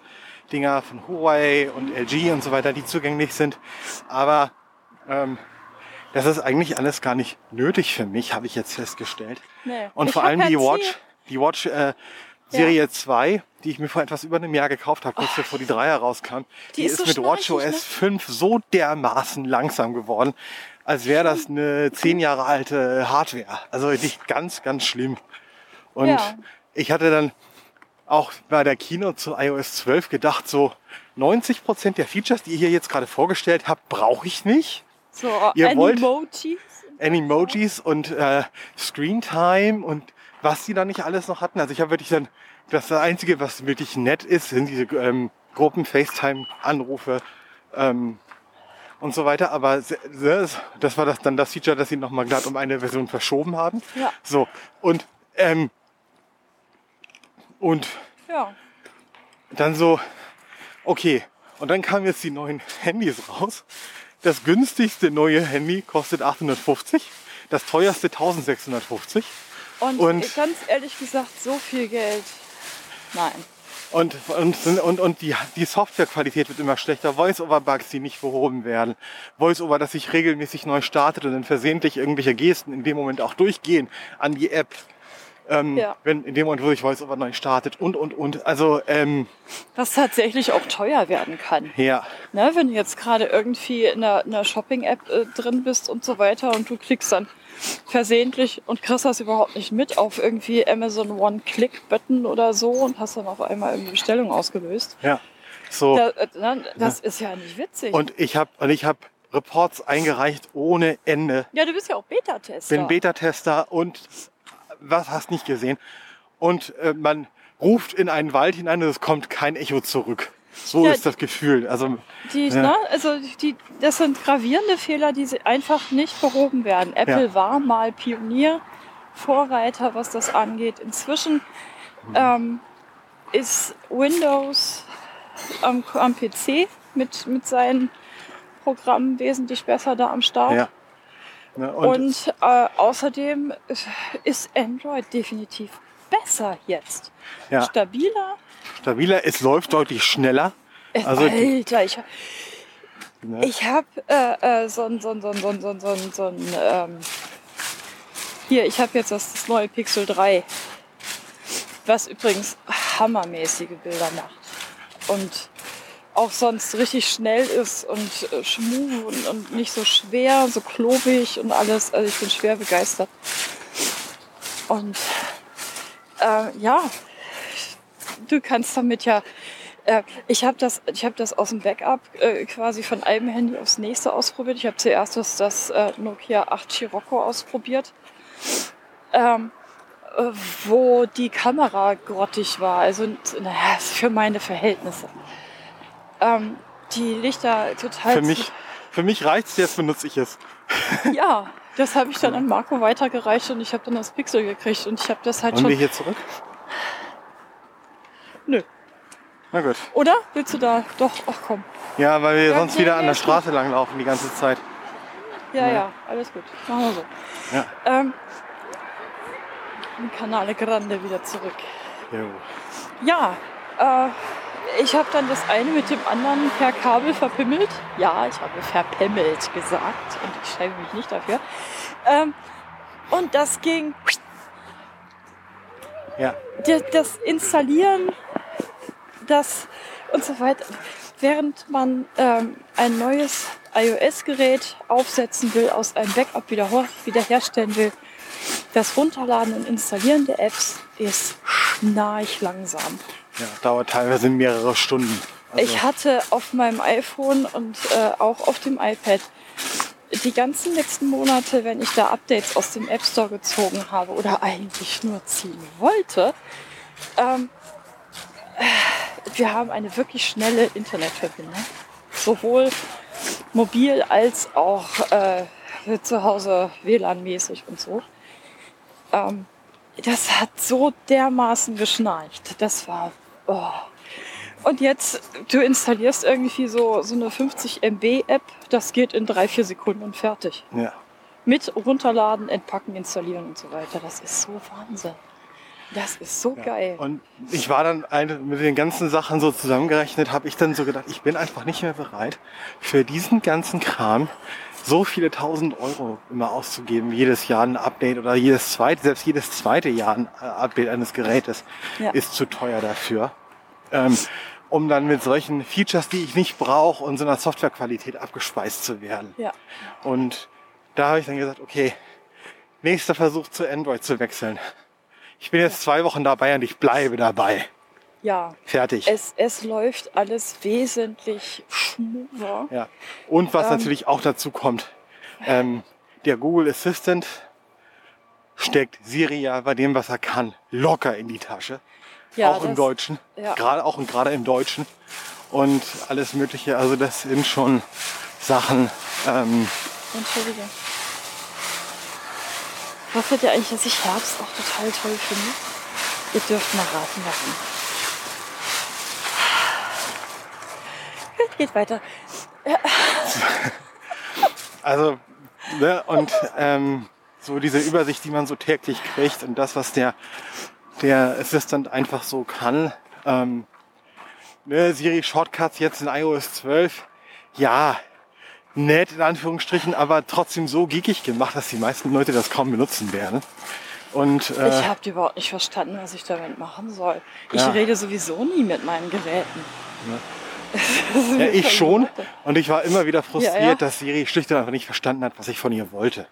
Dinger von Huawei und LG und so weiter, die zugänglich sind. Aber ähm, das ist eigentlich alles gar nicht nötig für mich, habe ich jetzt festgestellt. Nee. Und Ich vor allem die Watch, Ziel. die Watch äh, Serie 2, die ich mir vor etwas über einem Jahr gekauft habe, kurz bevor die 3 herauskam, die, Die ist ist, so mit WatchOS ne? 5 so dermaßen langsam geworden. als wäre das eine zehn Jahre alte Hardware. Also wirklich ganz, ganz schlimm. Und Ja. ich hatte dann auch bei der Keynote zu iOS 12 gedacht, so 90 Prozent der Features, die ihr hier jetzt gerade vorgestellt habt, brauche ich nicht. So, Ihr wollt- Animojis. Animojis und äh, Screen Time und was die da nicht alles noch hatten. Also ich habe wirklich dann, das Einzige, was wirklich nett ist, sind diese ähm, Gruppen-FaceTime-Anrufe ähm, und so weiter. Aber se- das war das, dann das Feature, das sie nochmal glatt um eine Version verschoben haben. Ja. So, und, ähm, und Ja. dann so, okay. Und dann kamen jetzt die neuen Handys raus. Das günstigste neue Handy kostet 850, das teuerste 1650. Und, Und- ganz ehrlich gesagt, so viel Geld. Nein. Und, und, und, und die, die Softwarequalität wird immer schlechter. Voice-over-Bugs, die nicht behoben werden. Voice-over, das sich regelmäßig neu startet und dann versehentlich irgendwelche Gesten in dem Moment auch durchgehen an die App. Ähm, Ja. wenn in dem Moment, wo sich Voice-over neu startet und, und, und. Also, ähm, Was tatsächlich auch teuer werden kann. ja. Ne, wenn du jetzt gerade irgendwie in einer, in einer Shopping-App äh, drin bist und so weiter und du klickst dann versehentlich und kriegst das überhaupt nicht mit auf irgendwie Amazon One-Click-Button oder so und hast dann auf einmal irgendwie Bestellung ausgelöst. Ja. So. Da, äh, ne, das ist ja nicht witzig. Und ich habe und ich habe Reports eingereicht ohne Ende. ja, du bist ja auch Beta-Tester. Bin Beta-Tester und was hast nicht gesehen. Und äh, man ruft in einen Wald hinein und es kommt kein Echo zurück. So Ja, ist das Gefühl. Also Die, Ja. ne, also die, das sind gravierende Fehler, die einfach nicht behoben werden. Apple Ja. war mal Pionier, Vorreiter, was das angeht. Inzwischen ähm, ist Windows am, am PC mit, mit seinen Programmen wesentlich besser da am Start. Ne, und, Und, äh, außerdem ist Android definitiv besser jetzt. ja, Stabiler. stabiler, es läuft deutlich schneller. Also Alter, ich, Ne? Ich habe äh, äh, so ein, so ein, so ein, so ein, so ein, so ein, so ein ähm, hier, ich habe jetzt das, das neue Pixel 3, was übrigens hammermäßige Bilder macht und auch sonst richtig schnell ist und äh, und, und nicht so schwer, so klobig und alles. Also ich bin schwer begeistert. Und äh, ja, du kannst damit ja äh, ich habe das, ich hab das aus dem Backup äh, quasi von einem Handy aufs nächste ausprobiert. Ich habe zuerst das, das äh, Nokia 8 Scirocco ausprobiert, ähm, äh, wo die Kamera grottig war. Also naja, für meine Verhältnisse. Ähm, die Lichter total. Für mich, für mich reicht's, jetzt benutze ich es. Ja, das habe ich dann an Marco weitergereicht und ich habe dann das Pixel gekriegt und ich habe das halt Wollen wir schon. hier zurück? Nö. Na gut. Oder? Willst du da? Doch, ach komm. Ja, weil wir Ja, sonst nee, wieder nee, an der ist gut. Straße langlaufen die ganze Zeit. Ja, Ja. ja, alles gut. Machen wir so. Ja. Ähm, in Canale Grande wieder zurück. Jo. Ja, äh, ich habe dann das eine mit dem anderen per Kabel verpimmelt. Ja, ich habe verpimmelt gesagt und ich schreibe mich nicht dafür. Ähm, und das ging, Ja. das, Installieren, das und so weiter. Während man ähm, ein neues iOS-Gerät aufsetzen will, aus einem Backup wieder, wiederherstellen will, das Runterladen und Installieren der Apps ist schnarchlangsam. Ja, dauert teilweise mehrere Stunden. Also, Ich hatte auf meinem iPhone und äh, auch auf dem iPad die ganzen letzten Monate, wenn ich da Updates aus dem App Store gezogen habe oder eigentlich nur ziehen wollte, ähm, äh, wir haben eine wirklich schnelle Internetverbindung. Sowohl mobil als auch äh, zu Hause WLAN-mäßig und so. Ähm, das hat so dermaßen geschnarcht. Das war. Oh. Und jetzt, du installierst irgendwie so, so eine 50 MB App, das geht in drei, vier Sekunden und fertig. ja. Mit runterladen, entpacken, installieren und so weiter. Das ist so Wahnsinn. Das ist so geil. Und ich war dann ein, mit den ganzen Sachen so zusammengerechnet, habe ich dann so gedacht, ich bin einfach nicht mehr bereit, für diesen ganzen Kram so viele tausend Euro immer auszugeben, jedes Jahr ein Update oder jedes zweite, selbst jedes zweite Jahr ein äh, Update eines Gerätes Ja. ist zu teuer dafür. Ähm, um dann mit solchen Features, die ich nicht brauche, und so einer Softwarequalität abgespeist zu werden. Ja. Und da habe ich dann gesagt, okay, nächster Versuch zu Android zu wechseln. Ich bin jetzt zwei Wochen dabei und ich bleibe dabei. Ja, Fertig. es, es läuft alles wesentlich schmoother. Ja. Und was Ähm. natürlich auch dazu kommt, ähm, der Google Assistant steckt Siri ja bei dem, was er kann, locker in die Tasche. Ja, auch im das- Deutschen. ja. Gerade auch und gerade im Deutschen. Und alles Mögliche. Also das sind schon Sachen. Ähm, Entschuldige. Wusstet ihr eigentlich, dass ich Herbst auch total toll finde? Ihr dürft mal raten, warum. Geht weiter. Also, ne, und ähm, so diese Übersicht, die man so täglich kriegt und das, was der, der Assistant einfach so kann. Ähm, ne, Siri Shortcuts jetzt in iOS 12, ja, nett in Anführungsstrichen, aber trotzdem so geekig gemacht, dass die meisten Leute das kaum benutzen werden. Und äh, Ich habe überhaupt nicht verstanden, was ich damit machen soll. Ich Ja. rede sowieso nie mit meinen Geräten. ja, ich schon. Und ich war immer wieder frustriert, Ja, ja. dass Siri schlicht und einfach nicht verstanden hat, was ich von ihr wollte.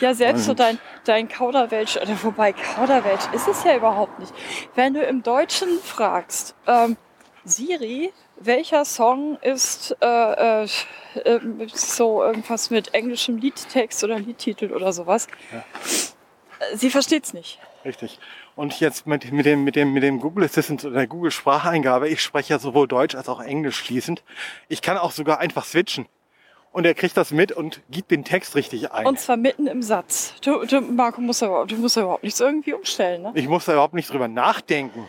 Ja, selbst so Und- dein, dein Kauderwelsch, oder wobei Kauderwelsch ist es ja überhaupt nicht. Wenn du im Deutschen fragst, ähm, Siri, welcher Song ist äh, äh, äh, so irgendwas mit englischem Liedtext oder Liedtitel oder sowas, äh, sie versteht's nicht. Richtig. Und jetzt mit, mit, dem, mit, dem, mit dem Google Assistant oder der Google Spracheingabe, ich spreche ja sowohl Deutsch als auch Englisch fließend. Ich kann auch sogar einfach switchen. Und er kriegt das mit und gibt den Text richtig ein. Und zwar mitten im Satz. Du, du Marco, musst ja, überhaupt- du musst ja überhaupt nichts irgendwie umstellen, ne? ich muss da überhaupt nicht drüber nachdenken.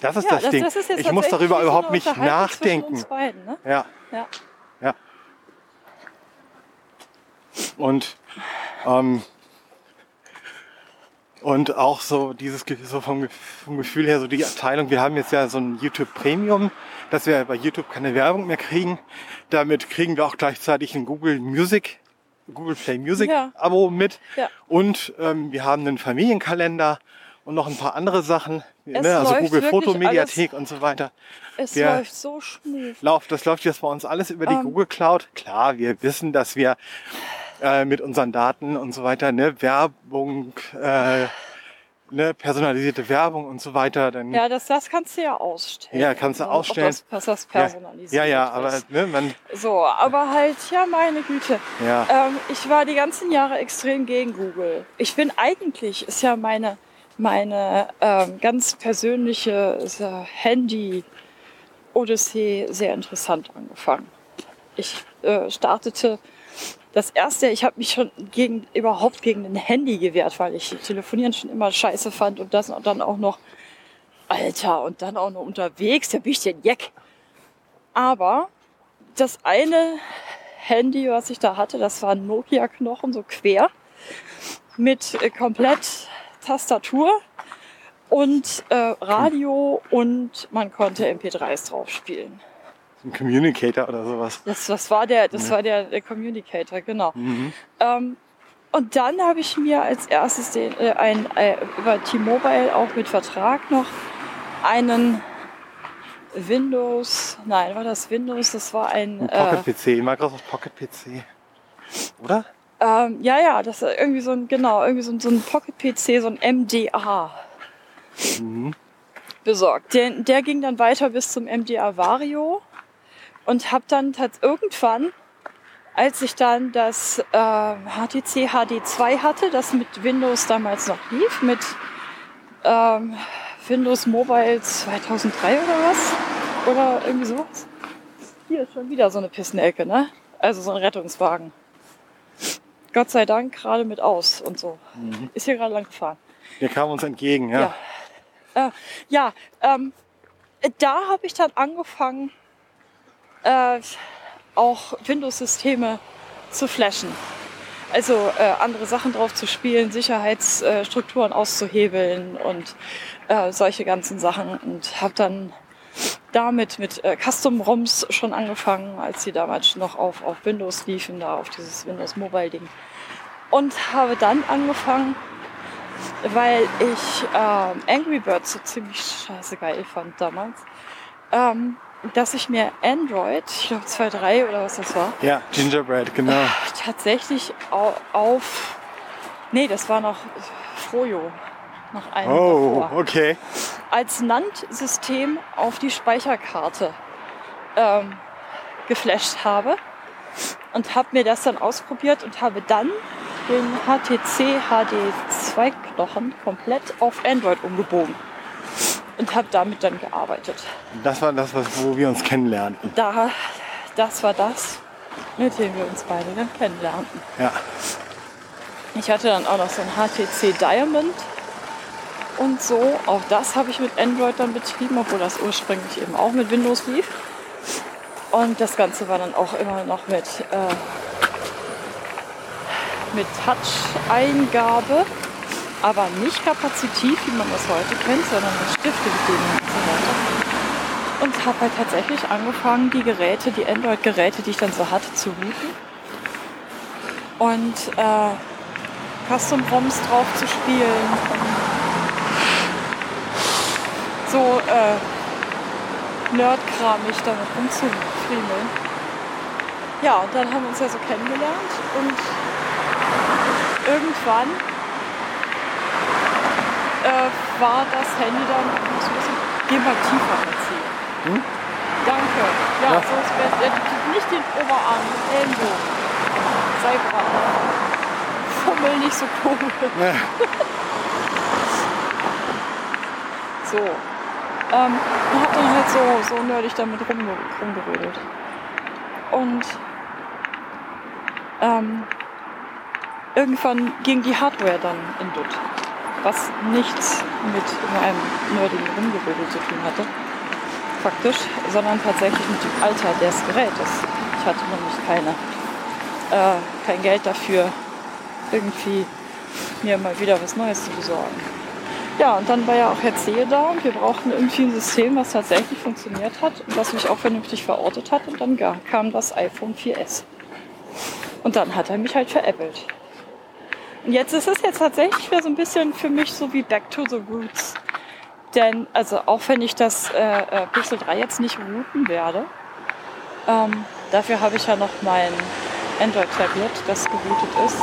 Das ist Ja, das, Ding. ist jetzt ich muss darüber so überhaupt nicht nachdenken. Beiden, ne? Ja, Ja. ja. Und, ähm, und auch so dieses so vom, vom Gefühl her, so die Abteilung, wir haben jetzt ja so ein YouTube Premium, dass wir bei YouTube keine Werbung mehr kriegen. Damit kriegen wir auch gleichzeitig ein Google Music, Google Play Music Ja. Abo mit. Ja. Und ähm, wir haben einen Familienkalender und noch ein paar andere Sachen, Es ne, also Google Fotomediathek und so weiter. Es Wir- läuft so smooth. Lauf, das läuft jetzt bei uns alles über die Ähm. Google Cloud. Klar, wir wissen, dass wir äh, mit unseren Daten und so weiter, ne, Werbung, äh, ne, personalisierte Werbung und so weiter, dann Ja, das, das kannst du ja ausstellen. Ja, kannst du Ob ausstellen. Das, dass das ja, personalisiert ja, ja, ist. aber ne, man, So, aber halt, ja, meine Güte. ja, Ähm, ich war die ganzen Jahre extrem gegen Google. Ich bin eigentlich, ist ja meine, meine ähm, ganz persönliche Handy-Odyssee sehr interessant angefangen. Ich äh, startete das erste, ich habe mich schon gegen, überhaupt gegen ein Handy gewehrt, weil ich Telefonieren schon immer scheiße fand und das und dann auch noch, Alter, und dann auch noch unterwegs, da bin ich denn Jack. Aber das eine Handy, was ich da hatte, das war ein Nokia-Knochen, so quer, mit äh, komplett Tastatur und äh, Radio und man konnte MP3s drauf spielen. Ein Communicator oder sowas. Das, das war der, das war der, der Communicator, genau. Mhm. Ähm, und dann habe ich mir als erstes den, äh, ein, äh, über T-Mobile auch mit Vertrag noch einen Windows, nein, war das Windows, das war ein, Ein äh, Pocket PC, Microsoft Pocket PC. Oder? ähm, ja, ja, das ist irgendwie so ein, genau, irgendwie so ein, so ein Pocket-PC, so ein MDA Mhm. besorgt. Der, der ging dann weiter bis zum MDA Vario und habe dann irgendwann, als ich dann das äh, HTC HD2 hatte, das mit Windows damals noch lief, mit ähm, Windows Mobile 2003 oder was? Oder irgendwie sowas. Hier ist schon wieder so eine Pissenecke, ne? Also so ein Rettungswagen. Gott sei Dank gerade mit aus und so. Ist hier gerade lang gefahren. Der kam uns entgegen, ja. Ja. Äh, ja, ähm, da habe ich dann angefangen, äh, auch Windows-Systeme zu flashen. Also äh, andere Sachen drauf zu spielen, Sicherheitsstrukturen auszuhebeln und äh, solche ganzen Sachen. Und habe dann damit mit äh, Custom-ROMs schon angefangen, als die damals noch auf, auf Windows liefen, da auf dieses Windows Mobile-Ding. Und habe dann angefangen, weil ich ähm, Angry Birds so ziemlich scheiße geil fand damals, ähm, dass ich mir Android, ich glaube 2.3 oder was das war, Ja, Gingerbread, genau. tatsächlich au- auf. Nee, das war noch Frojo. Noch ein Oh, davor. okay. Als NAND-System auf die Speicherkarte ähm, geflasht habe. Und habe mir das dann ausprobiert und habe dann den HTC HD2 Knochen komplett auf Android umgebogen. Und habe damit dann gearbeitet. Das war das, was, wo wir uns kennenlernten. Da, das war das, mit dem wir uns beide dann kennenlernten. Ja. Ich hatte dann auch noch so ein HTC Diamond und so. Auch das habe ich mit Android dann betrieben, obwohl das ursprünglich eben auch mit Windows lief. Und das Ganze war dann auch immer noch mit, äh, mit Touch-Eingabe, aber nicht kapazitiv, wie man das heute kennt, sondern mit Stiftebedienung und so weiter. Und habe halt tatsächlich angefangen, die Geräte, die Android-Geräte, die ich dann so hatte, zu routen. Und äh, Custom-ROMs drauf zu spielen. So äh, Nerdkramig damit rumzufriemeln. Ja, und dann haben wir uns ja so kennengelernt und irgendwann äh, war das Handy dann muss ein bisschen geh mal tiefer erzählen. Hm? Danke. Ja, Ja. so ist besser. Nicht den Oberarm, den Ellenbogen. Sei brav. Fummel nicht so komisch. Ja. So. Ähm, und hab dann halt so, so nerdig damit rumge rumgerödelt. Und ähm, irgendwann ging die Hardware dann in Dutt. Was nichts mit meinem nerdigen Rumgerödel zu tun hatte. Faktisch, sondern tatsächlich mit dem Alter des Gerätes. Ich hatte nämlich keine, äh, kein Geld dafür, irgendwie mir mal wieder was Neues zu besorgen. Ja, und dann war ja auch Herr Zehe da und wir brauchten irgendwie ein System, was tatsächlich funktioniert hat und was mich auch vernünftig verortet hat. Und dann kam das iPhone 4S. Und dann hat er mich halt veräppelt. Und jetzt ist es jetzt tatsächlich wieder so ein bisschen für mich so wie Back to the Roots. Denn, also auch wenn ich das äh, äh, Pixel 3 jetzt nicht routen werde, ähm, dafür habe ich ja noch mein Android-Tablet, das geroutet ist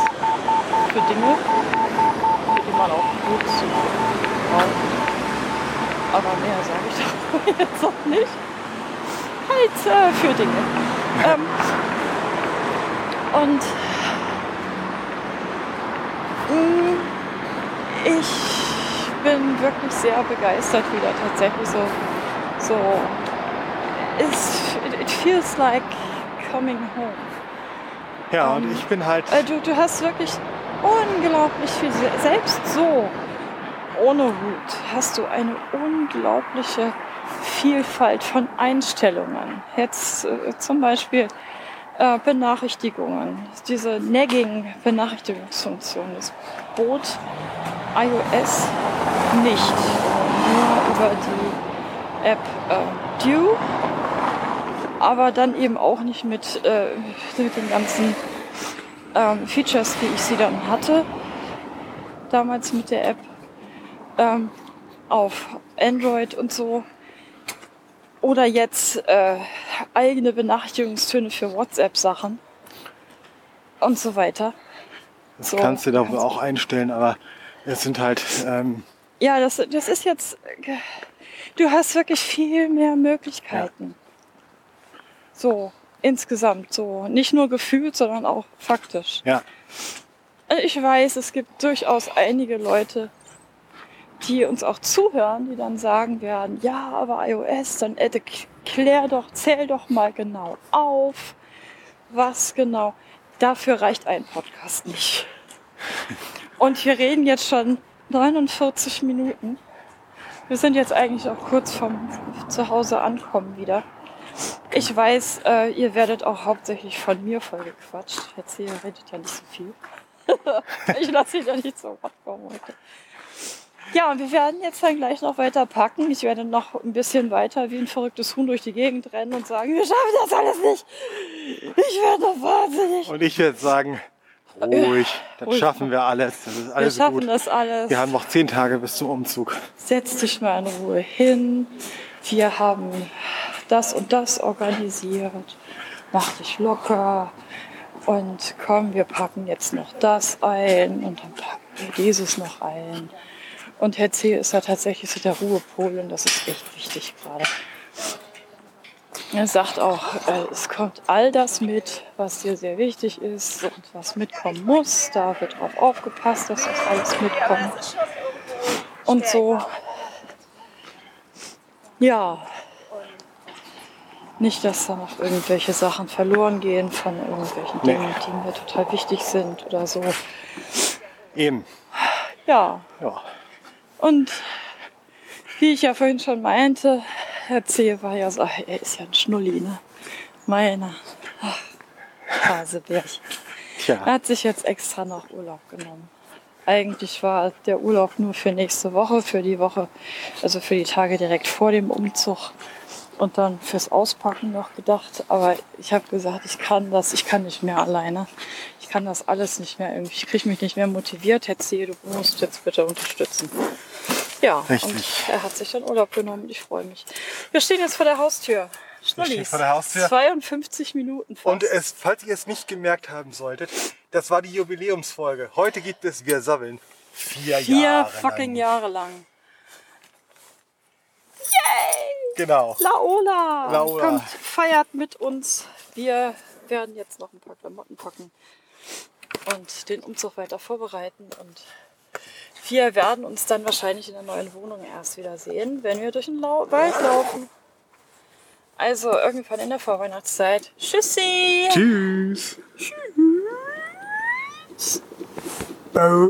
für Dinge, für die man auch gut braucht. Aber mehr sage ich doch jetzt noch nicht. Halt äh, für Dinge. ähm, und ich bin wirklich sehr begeistert wieder tatsächlich so so it, it feels like coming home. ja, und Ähm, ich bin halt. Äh, du, du hast wirklich unglaublich viel, se- selbst so ohne Root hast du eine unglaubliche Vielfalt von Einstellungen. Jetzt äh, zum Beispiel äh, Benachrichtigungen, diese Nagging-Benachrichtigungsfunktion, das bot iOS nicht, nur über die App äh, Dew, aber dann eben auch nicht mit, äh, mit den ganzen ähm, Features, wie ich sie dann hatte, damals mit der App ähm, auf Android und so. Oder jetzt äh, eigene Benachrichtigungstöne für WhatsApp-Sachen und so weiter. Das so, kannst du da wohl kannst- auch einstellen, aber es sind halt. Ähm, Ja, das, das ist jetzt. Du hast wirklich viel mehr Möglichkeiten. So, insgesamt so. Nicht nur gefühlt, sondern auch faktisch. ja, Ich weiß, es gibt durchaus einige Leute, die uns auch zuhören, die dann sagen werden, ja, aber iOS, dann äh, klär doch, zähl doch mal genau auf, was genau. Dafür reicht ein Podcast nicht. Und wir reden jetzt schon 49 Minuten. Wir sind jetzt eigentlich auch kurz vom Zuhause ankommen wieder. Ich weiß, äh, ihr werdet auch hauptsächlich von mir vollgequatscht. Jetzt hier redet ja nicht so viel. ich lasse ihn ja nicht so weit kommen heute. Ja, und wir werden jetzt dann gleich noch weiter packen. Ich werde noch ein bisschen weiter wie ein verrücktes Huhn durch die Gegend rennen und sagen, wir schaffen das alles nicht. Ich werde doch wahnsinnig. und ich würde sagen, ruhig, das Ruhig. schaffen wir alles. Das ist Wir alles schaffen gut. das alles. Wir haben noch zehn Tage bis zum Umzug. Setz dich mal in Ruhe hin. wir haben das und das organisiert, mach dich locker und komm, wir packen jetzt noch das ein und dann packen wir dieses noch ein. Und Herr C. ist da tatsächlich so der Ruhepol und das ist echt wichtig gerade. Er sagt auch, äh, es kommt all das mit, was dir sehr wichtig ist und was mitkommen muss. Da wird drauf aufgepasst, dass das alles mitkommt. Und so, ja, nicht, dass da noch irgendwelche Sachen verloren gehen von irgendwelchen Nee. Dingen, die mir total wichtig sind oder so. Eben. Ja, Ja. Und wie ich ja vorhin schon meinte, Herr C. war ja so, er ist ja ein Schnulli, ne? Meiner. Ach, Hasebärchen. Er Tja. hat sich jetzt extra noch Urlaub genommen. Eigentlich war der Urlaub nur für nächste Woche, für die Woche, also für die Tage direkt vor dem Umzug und dann fürs Auspacken noch gedacht. Aber ich habe gesagt, ich kann das, ich kann nicht mehr alleine. Ich kann das alles nicht mehr irgendwie. Ich kriege mich nicht mehr motiviert. Herr C., du musst jetzt bitte unterstützen. Ja, Richtig. und er hat sich dann Urlaub genommen. Ich freue mich. Wir stehen jetzt vor der Haustür. Schnullis. vor der Haustür. 52 Minuten fast. Und es, falls ihr es nicht gemerkt haben solltet, das war die Jubiläumsfolge. Heute gibt es Wir Sabbeln. Vier, Vier Jahre fucking lang. Jahre lang. Genau. Laola. Laola. Kommt, feiert mit uns. Wir werden jetzt noch ein paar Klamotten packen und den Umzug weiter vorbereiten. Und wir werden uns dann wahrscheinlich in der neuen Wohnung erst wieder sehen, wenn wir durch den Lau Wald laufen. Also irgendwann in der Vorweihnachtszeit. Tschüssi. Tschüss. Tschüss. Bau.